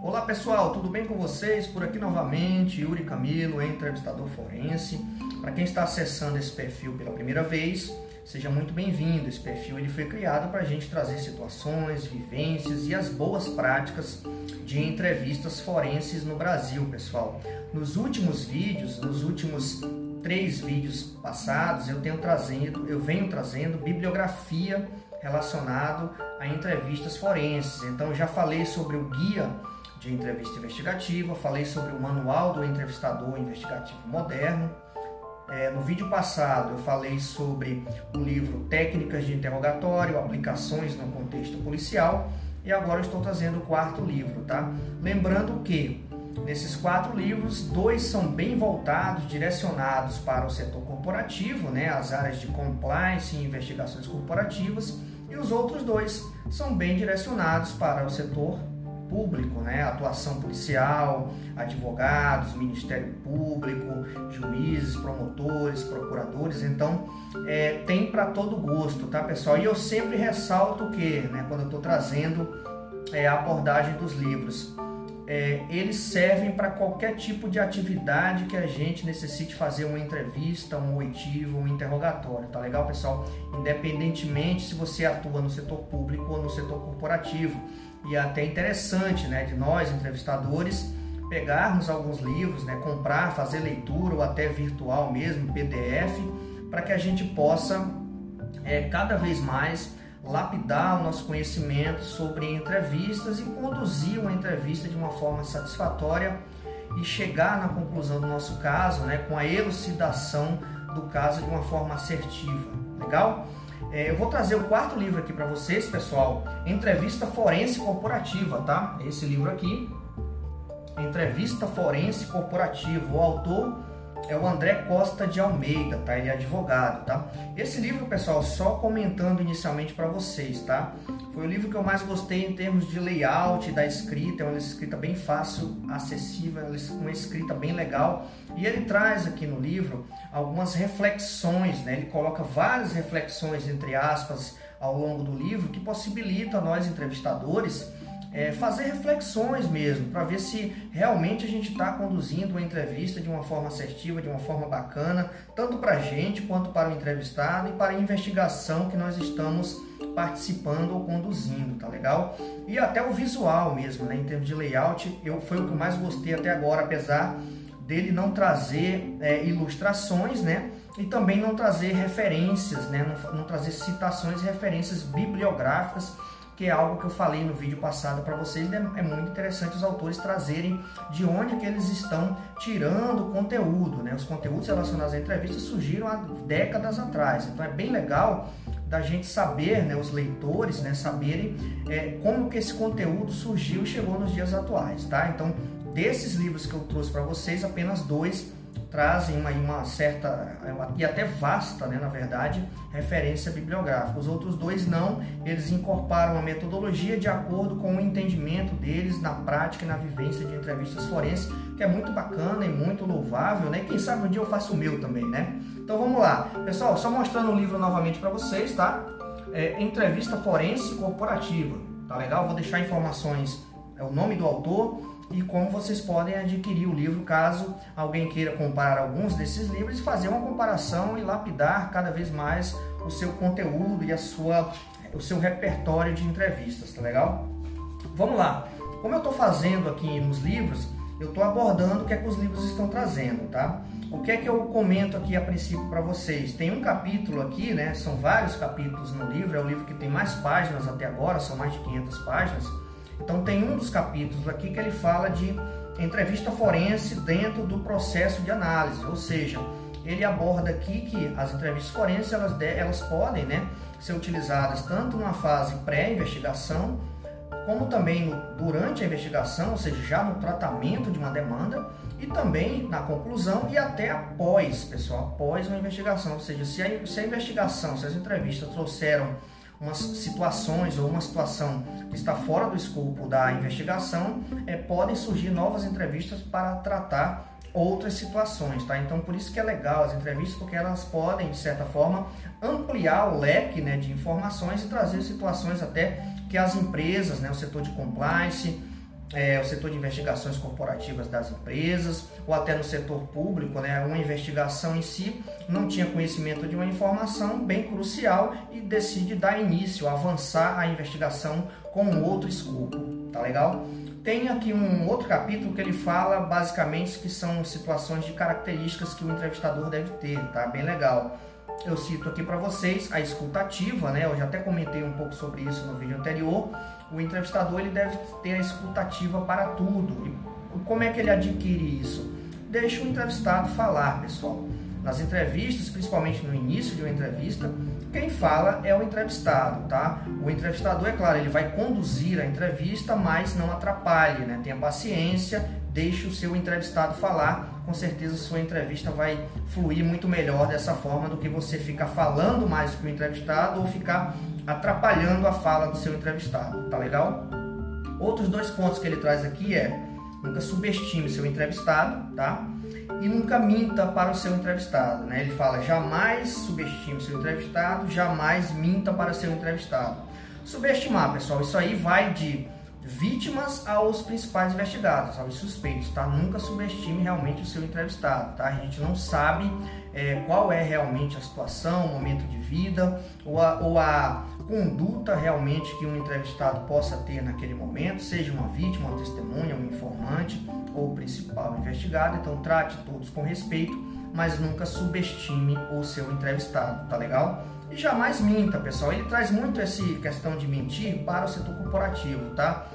Olá pessoal, tudo bem com vocês? Por aqui novamente, Yuri Camilo, entrevistador forense. Para quem está acessando esse perfil pela primeira vez, seja muito bem-vindo. Esse perfil ele foi criado para a gente trazer situações, vivências e as boas práticas de entrevistas forenses no Brasil, pessoal. Nos últimos vídeos, nos últimos três vídeos passados, eu tenho trazendo, eu venho trazendo bibliografia relacionado a entrevistas forenses. Então já falei sobre o guia de entrevista investigativa, falei sobre o manual do entrevistador investigativo moderno. É, no vídeo passado eu falei sobre o livro Técnicas de Interrogatório, Aplicações no Contexto Policial e agora estou trazendo o quarto livro, tá? Lembrando que nesses quatro livros, dois são bem voltados, direcionados para o setor corporativo, né, as áreas de compliance e investigações corporativas, e os outros dois são bem direcionados para o setor público, né? atuação policial, advogados, Ministério Público, juízes, promotores, procuradores. Então, é, tem para todo gosto, tá, pessoal? E eu sempre ressalto que, né, quando eu estou trazendo é, a abordagem dos livros, é, eles servem para qualquer tipo de atividade que a gente necessite fazer uma entrevista, um oitivo, um interrogatório, tá legal, pessoal? Independentemente se você atua no setor público ou no setor corporativo. E é até interessante, né, de nós entrevistadores pegarmos alguns livros, né, comprar, fazer leitura ou até virtual mesmo, PDF, para que a gente possa é, cada vez mais lapidar o nosso conhecimento sobre entrevistas e conduzir uma entrevista de uma forma satisfatória e chegar na conclusão do nosso caso, né, com a elucidação do caso de uma forma assertiva. Legal? É, eu vou trazer o quarto livro aqui para vocês, pessoal. Entrevista Forense Corporativa, tá? Esse livro aqui. Entrevista Forense Corporativa. O autor é o André Costa de Almeida, tá? Ele é advogado, tá? Esse livro, pessoal, só comentando inicialmente para vocês, tá? Foi o livro que eu mais gostei em termos de layout da escrita, é uma escrita bem fácil, acessível, uma escrita bem legal. E ele traz aqui no livro algumas reflexões, né? Ele coloca várias reflexões, entre aspas, ao longo do livro, que possibilita nós entrevistadores é, fazer reflexões mesmo, para ver se realmente a gente está conduzindo uma entrevista de uma forma assertiva, de uma forma bacana, tanto para a gente quanto para o entrevistado e para a investigação que nós estamos participando ou conduzindo, tá legal? E até o visual mesmo, né? Em termos de layout, eu foi o que eu mais gostei até agora, apesar dele não trazer é, ilustrações, né? E também não trazer referências, né? Não, não trazer citações e referências bibliográficas que é algo que eu falei no vídeo passado para vocês, né? é muito interessante os autores trazerem de onde que eles estão tirando o conteúdo, né? Os conteúdos relacionados à entrevista surgiram há décadas atrás, então é bem legal da gente saber, né, os leitores, né, saberem é, como que esse conteúdo surgiu e chegou nos dias atuais, tá? Então, desses livros que eu trouxe para vocês, apenas dois trazem uma, uma certa e até vasta, né, na verdade, referência bibliográfica. Os outros dois não, eles incorporam a metodologia de acordo com o entendimento deles na prática e na vivência de entrevistas forenses, que é muito bacana e muito louvável, né? Quem sabe um dia eu faço o meu também, né? Então vamos lá, pessoal, só mostrando o livro novamente para vocês, tá? É, entrevista forense corporativa, tá legal? Vou deixar informações, é o nome do autor e como vocês podem adquirir o livro caso alguém queira comparar alguns desses livros e fazer uma comparação e lapidar cada vez mais o seu conteúdo e a sua, o seu repertório de entrevistas, tá legal? Vamos lá. Como eu estou fazendo aqui nos livros, eu estou abordando o que é que os livros estão trazendo, tá? O que é que eu comento aqui a princípio para vocês? Tem um capítulo aqui, né? São vários capítulos no livro, é o livro que tem mais páginas até agora, são mais de 500 páginas então tem um dos capítulos aqui que ele fala de entrevista forense dentro do processo de análise, ou seja, ele aborda aqui que as entrevistas forenses elas, elas podem né, ser utilizadas tanto numa fase pré-investigação, como também no, durante a investigação, ou seja, já no tratamento de uma demanda, e também na conclusão e até após, pessoal, após uma investigação. Ou seja, se a, se a investigação, se as entrevistas trouxeram umas situações ou uma situação que está fora do escopo da investigação, é, podem surgir novas entrevistas para tratar outras situações, tá? Então por isso que é legal as entrevistas, porque elas podem, de certa forma, ampliar o leque né, de informações e trazer situações até que as empresas, né, o setor de compliance, é, o setor de investigações corporativas das empresas, ou até no setor público, né, uma investigação em si não tinha conhecimento de uma informação bem crucial e decide dar início, avançar a investigação com outro escopo, tá legal? Tem aqui um outro capítulo que ele fala basicamente que são situações de características que o entrevistador deve ter, tá? Bem legal. Eu cito aqui para vocês a escutativa, né? Eu já até comentei um pouco sobre isso no vídeo anterior. O entrevistador ele deve ter a escutativa para tudo. E como é que ele adquire isso? Deixa o entrevistado falar, pessoal. Nas entrevistas, principalmente no início de uma entrevista, quem fala é o entrevistado, tá? O entrevistador, é claro, ele vai conduzir a entrevista, mas não atrapalhe, né? Tenha paciência, deixe o seu entrevistado falar. Com certeza sua entrevista vai fluir muito melhor dessa forma do que você ficar falando mais que o entrevistado ou ficar atrapalhando a fala do seu entrevistado, tá legal? Outros dois pontos que ele traz aqui é nunca subestime seu entrevistado, tá? E nunca minta para o seu entrevistado, né? Ele fala jamais subestime seu entrevistado, jamais minta para seu entrevistado. Subestimar, pessoal, isso aí vai de vítimas aos principais investigados, aos suspeitos, tá? Nunca subestime realmente o seu entrevistado, tá? A gente não sabe é, qual é realmente a situação, o momento de vida ou a, ou a conduta realmente que um entrevistado possa ter naquele momento, seja uma vítima, uma testemunha, um informante ou principal investigado. Então trate todos com respeito, mas nunca subestime o seu entrevistado, tá legal? E jamais minta, pessoal. Ele traz muito essa questão de mentir para o setor corporativo, tá?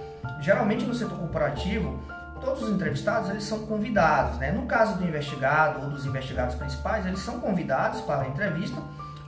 Geralmente no setor corporativo, todos os entrevistados eles são convidados, né? No caso do investigado ou dos investigados principais, eles são convidados para a entrevista,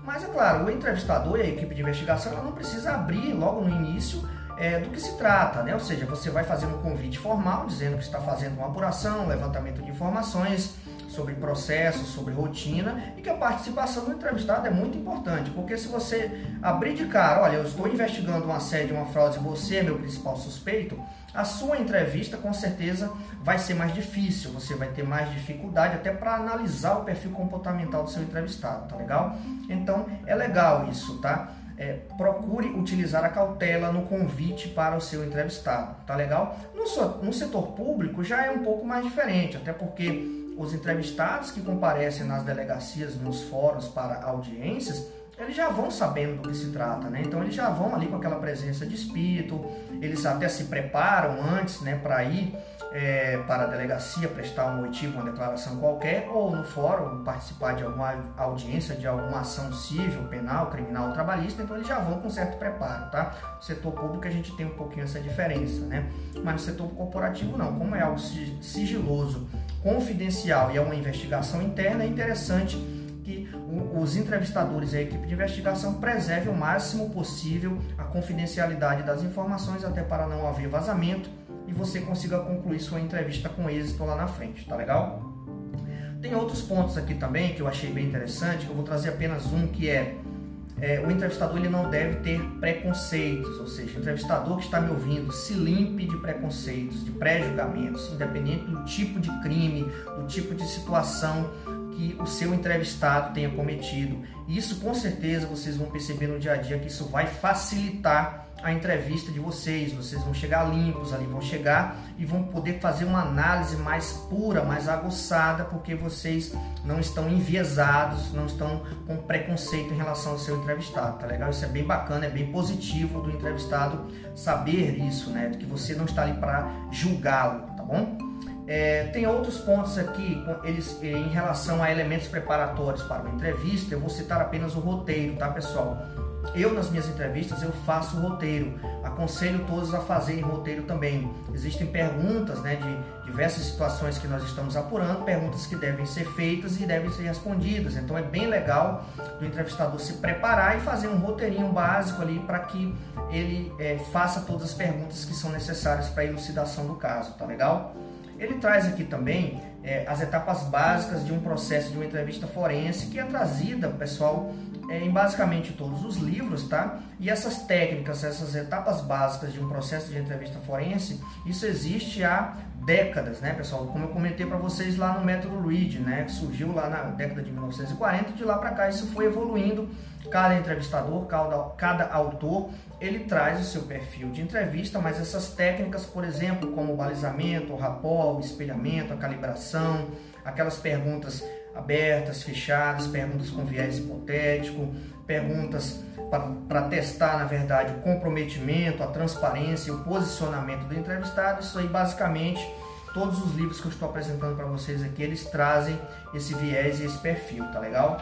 mas é claro, o entrevistador e a equipe de investigação ela não precisa abrir logo no início é, do que se trata, né? Ou seja, você vai fazer um convite formal dizendo que está fazendo uma apuração, levantamento de informações, sobre processos, sobre rotina e que a participação do entrevistado é muito importante, porque se você abrir de cara, olha, eu estou investigando um assédio, uma fraude, você é meu principal suspeito, a sua entrevista com certeza vai ser mais difícil, você vai ter mais dificuldade até para analisar o perfil comportamental do seu entrevistado, tá legal? Então é legal isso, tá? É, procure utilizar a cautela no convite para o seu entrevistado, tá legal? No, no setor público já é um pouco mais diferente, até porque os entrevistados que comparecem nas delegacias, nos fóruns para audiências, eles já vão sabendo do que se trata, né? Então eles já vão ali com aquela presença de espírito, eles até se preparam antes, né, para ir é, para a delegacia prestar um motivo, uma declaração qualquer, ou no fórum participar de alguma audiência, de alguma ação civil, penal, criminal trabalhista, então eles já vão com certo preparo, tá? No setor público a gente tem um pouquinho essa diferença, né? Mas no setor corporativo não, como é algo sigiloso, confidencial e é uma investigação interna, é interessante que os entrevistadores e a equipe de investigação preservem o máximo possível a confidencialidade das informações, até para não haver vazamento e você consiga concluir sua entrevista com êxito lá na frente, tá legal? Tem outros pontos aqui também que eu achei bem interessante, que eu vou trazer apenas um, que é, é o entrevistador ele não deve ter preconceitos, ou seja, o entrevistador que está me ouvindo se limpe de preconceitos, de pré-julgamentos, independente do tipo de crime, do tipo de situação que o seu entrevistado tenha cometido. Isso com certeza vocês vão perceber no dia a dia que isso vai facilitar a entrevista de vocês. Vocês vão chegar limpos ali, vão chegar e vão poder fazer uma análise mais pura, mais aguçada, porque vocês não estão enviesados, não estão com preconceito em relação ao seu entrevistado, tá legal? Isso é bem bacana, é bem positivo do entrevistado saber isso, né? Que você não está ali para julgá-lo, tá bom? É, tem outros pontos aqui eles, em relação a elementos preparatórios para uma entrevista. Eu vou citar apenas o roteiro, tá, pessoal? Eu, nas minhas entrevistas, eu faço roteiro. Aconselho todos a fazerem roteiro também. Existem perguntas né, de diversas situações que nós estamos apurando, perguntas que devem ser feitas e devem ser respondidas. Então é bem legal do entrevistador se preparar e fazer um roteirinho básico ali para que ele é, faça todas as perguntas que são necessárias para a elucidação do caso, tá legal? Ele traz aqui também é, as etapas básicas de um processo de uma entrevista forense que é trazida, pessoal, é, em basicamente todos os livros, tá? E essas técnicas, essas etapas básicas de um processo de entrevista forense, isso existe há décadas, né, pessoal? Como eu comentei para vocês lá no método Reed, né, que surgiu lá na década de 1940, de lá para cá isso foi evoluindo. Cada entrevistador, cada, cada autor, ele traz o seu perfil de entrevista, mas essas técnicas, por exemplo, como o balizamento, o rapport, o espelhamento, a calibração, aquelas perguntas abertas, fechadas, perguntas com viés hipotético, perguntas para testar, na verdade, o comprometimento, a transparência, o posicionamento do entrevistado. Isso aí, basicamente, todos os livros que eu estou apresentando para vocês aqui, eles trazem esse viés e esse perfil, tá legal?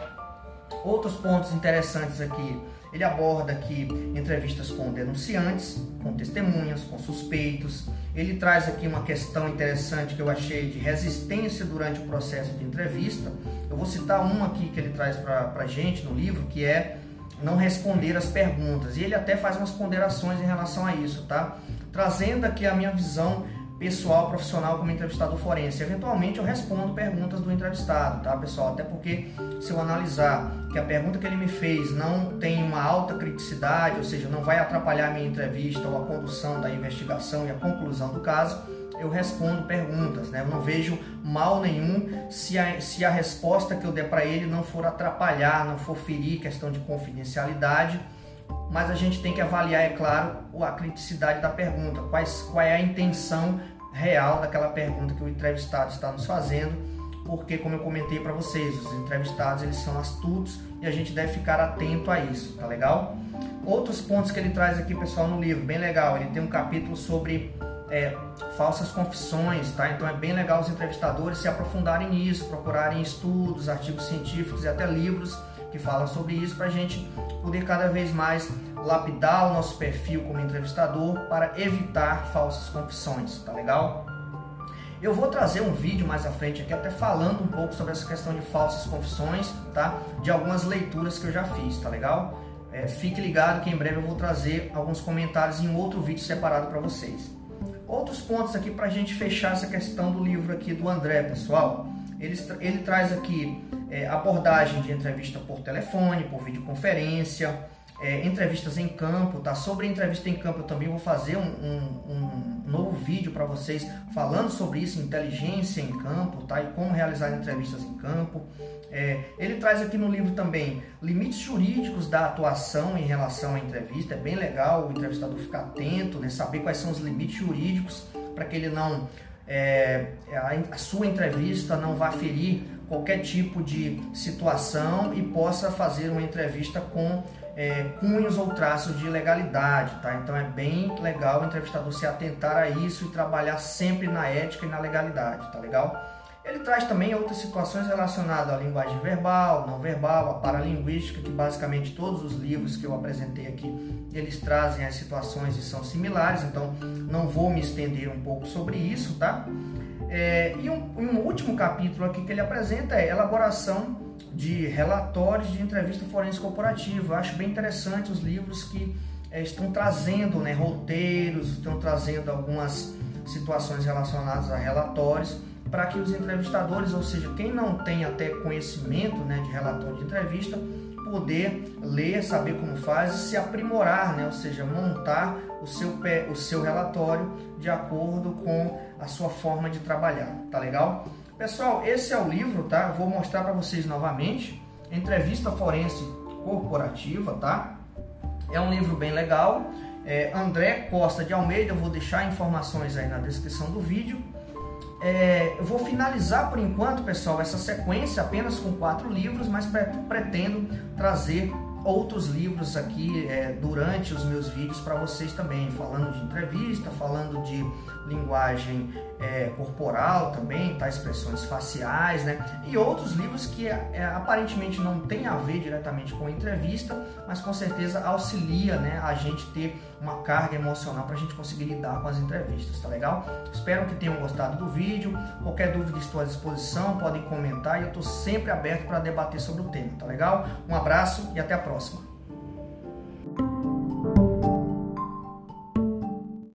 Outros pontos interessantes aqui, ele aborda aqui entrevistas com denunciantes, com testemunhas, com suspeitos. Ele traz aqui uma questão interessante que eu achei de resistência durante o processo de entrevista. Eu vou citar uma aqui que ele traz para a gente no livro, que é não responder as perguntas. E ele até faz umas ponderações em relação a isso, tá? Trazendo aqui a minha visão pessoal, profissional como entrevistador forense. Eventualmente eu respondo perguntas do entrevistado, tá, pessoal? Até porque se eu analisar que a pergunta que ele me fez não tem uma alta criticidade, ou seja, não vai atrapalhar a minha entrevista ou a condução da investigação e a conclusão do caso, eu respondo perguntas, né? Eu não vejo mal nenhum se a, se a resposta que eu der para ele não for atrapalhar, não for ferir questão de confidencialidade, mas a gente tem que avaliar, é claro, a criticidade da pergunta, quais, qual é a intenção real daquela pergunta que o entrevistado está nos fazendo, porque como eu comentei para vocês, os entrevistados eles são astutos e a gente deve ficar atento a isso, tá legal? Outros pontos que ele traz aqui, pessoal, no livro, bem legal, ele tem um capítulo sobre é, falsas confissões, tá? Então é bem legal os entrevistadores se aprofundarem nisso, procurarem estudos, artigos científicos e até livros que falam sobre isso para a gente poder cada vez mais lapidar o nosso perfil como entrevistador para evitar falsas confissões, tá legal? Eu vou trazer um vídeo mais à frente aqui até falando um pouco sobre essa questão de falsas confissões, tá? De algumas leituras que eu já fiz, tá legal? É, fique ligado que em breve eu vou trazer alguns comentários em outro vídeo separado para vocês. Outros pontos aqui para a gente fechar essa questão do livro aqui do André, pessoal. Ele, ele traz aqui é, abordagem de entrevista por telefone, por videoconferência, é, entrevistas em campo, tá? Sobre entrevista em campo eu também vou fazer um, um, um novo vídeo para vocês falando sobre isso, inteligência em campo, tá? E como realizar entrevistas em campo. É, ele traz aqui no livro também limites jurídicos da atuação em relação à entrevista. É bem legal o entrevistador ficar atento, né? Saber quais são os limites jurídicos para que ele não é, a, a sua entrevista não vá ferir qualquer tipo de situação e possa fazer uma entrevista com é, cunhos ou traços de legalidade, tá? Então é bem legal o entrevistador se atentar a isso e trabalhar sempre na ética e na legalidade, tá legal? Ele traz também outras situações relacionadas à linguagem verbal, não verbal, a paralinguística, que basicamente todos os livros que eu apresentei aqui, eles trazem as situações e são similares, então não vou me estender um pouco sobre isso, tá? É, e um, um último capítulo aqui que ele apresenta é elaboração de relatórios de entrevista forense corporativa. Eu acho bem interessante os livros que é, estão trazendo né, roteiros, estão trazendo algumas situações relacionadas a relatórios para que os entrevistadores, ou seja, quem não tem até conhecimento né, de relatório de entrevista, poder ler, saber como faz e se aprimorar, né? ou seja, montar o seu, o seu relatório de acordo com a sua forma de trabalhar, tá legal? Pessoal, esse é o livro, tá? Vou mostrar para vocês novamente. Entrevista Forense Corporativa, tá? É um livro bem legal. É André Costa de Almeida, eu vou deixar informações aí na descrição do vídeo. É, eu vou finalizar por enquanto, pessoal, essa sequência apenas com quatro livros, mas pretendo trazer outros livros aqui é, durante os meus vídeos para vocês também, falando de entrevista, falando de linguagem é, corporal também, tá? expressões faciais, né? E outros livros que é, aparentemente não tem a ver diretamente com a entrevista, mas com certeza auxilia né, a gente ter uma carga emocional para a gente conseguir lidar com as entrevistas, tá legal? Espero que tenham gostado do vídeo. Qualquer dúvida estou à disposição, podem comentar e eu estou sempre aberto para debater sobre o tema, tá legal? Um abraço e até a próxima.